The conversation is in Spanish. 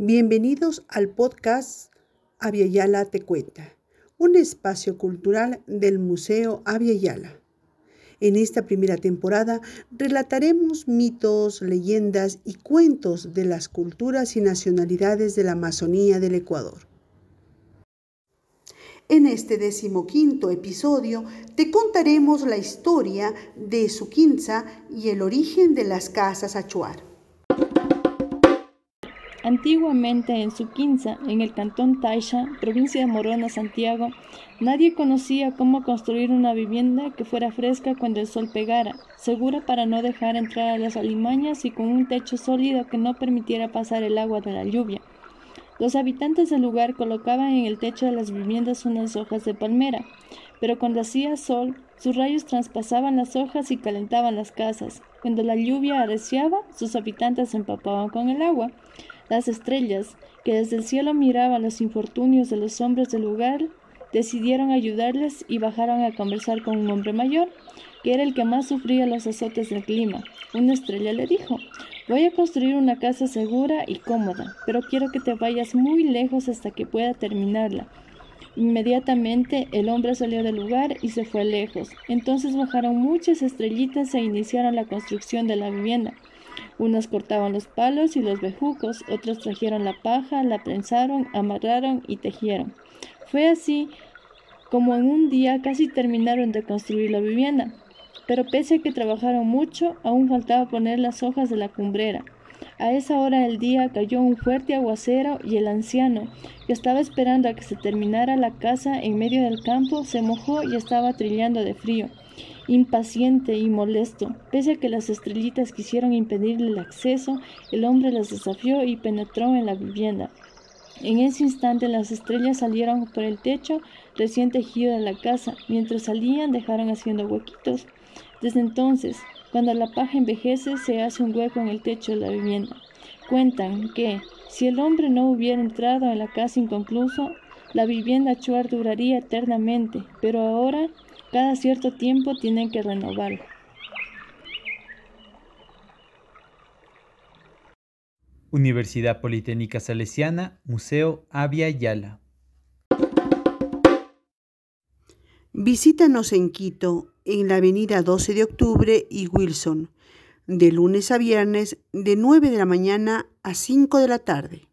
Bienvenidos al podcast Aviala Te Cuenta, un espacio cultural del Museo Aviala. En esta primera temporada relataremos mitos, leyendas y cuentos de las culturas y nacionalidades de la Amazonía del Ecuador. En este decimoquinto episodio te contaremos la historia de Suquinza y el origen de las casas Achuar. Antiguamente en Suquinza, en el cantón Taisha, provincia de Morona, Santiago, nadie conocía cómo construir una vivienda que fuera fresca cuando el sol pegara, segura para no dejar entrar a las alimañas y con un techo sólido que no permitiera pasar el agua de la lluvia. Los habitantes del lugar colocaban en el techo de las viviendas unas hojas de palmera, pero cuando hacía sol, sus rayos traspasaban las hojas y calentaban las casas. Cuando la lluvia arreciaba, sus habitantes se empapaban con el agua. Las estrellas, que desde el cielo miraban los infortunios de los hombres del lugar, decidieron ayudarles y bajaron a conversar con un hombre mayor, que era el que más sufría los azotes del clima. Una estrella le dijo, voy a construir una casa segura y cómoda, pero quiero que te vayas muy lejos hasta que pueda terminarla. Inmediatamente el hombre salió del lugar y se fue lejos. Entonces bajaron muchas estrellitas e iniciaron la construcción de la vivienda. Unas cortaban los palos y los bejucos, otros trajeron la paja, la prensaron, amarraron y tejieron. Fue así como en un día casi terminaron de construir la vivienda. Pero pese a que trabajaron mucho, aún faltaba poner las hojas de la cumbrera. A esa hora del día cayó un fuerte aguacero y el anciano, que estaba esperando a que se terminara la casa en medio del campo, se mojó y estaba trillando de frío impaciente y molesto. Pese a que las estrellitas quisieron impedirle el acceso, el hombre las desafió y penetró en la vivienda. En ese instante las estrellas salieron por el techo recién tejido de la casa. Mientras salían dejaron haciendo huequitos. Desde entonces, cuando la paja envejece, se hace un hueco en el techo de la vivienda. Cuentan que, si el hombre no hubiera entrado en la casa inconcluso, la vivienda Chuar duraría eternamente, pero ahora cada cierto tiempo tienen que renovarlo. Universidad Politécnica Salesiana, Museo Avia Yala. Visítanos en Quito, en la avenida 12 de octubre y Wilson, de lunes a viernes, de 9 de la mañana a 5 de la tarde.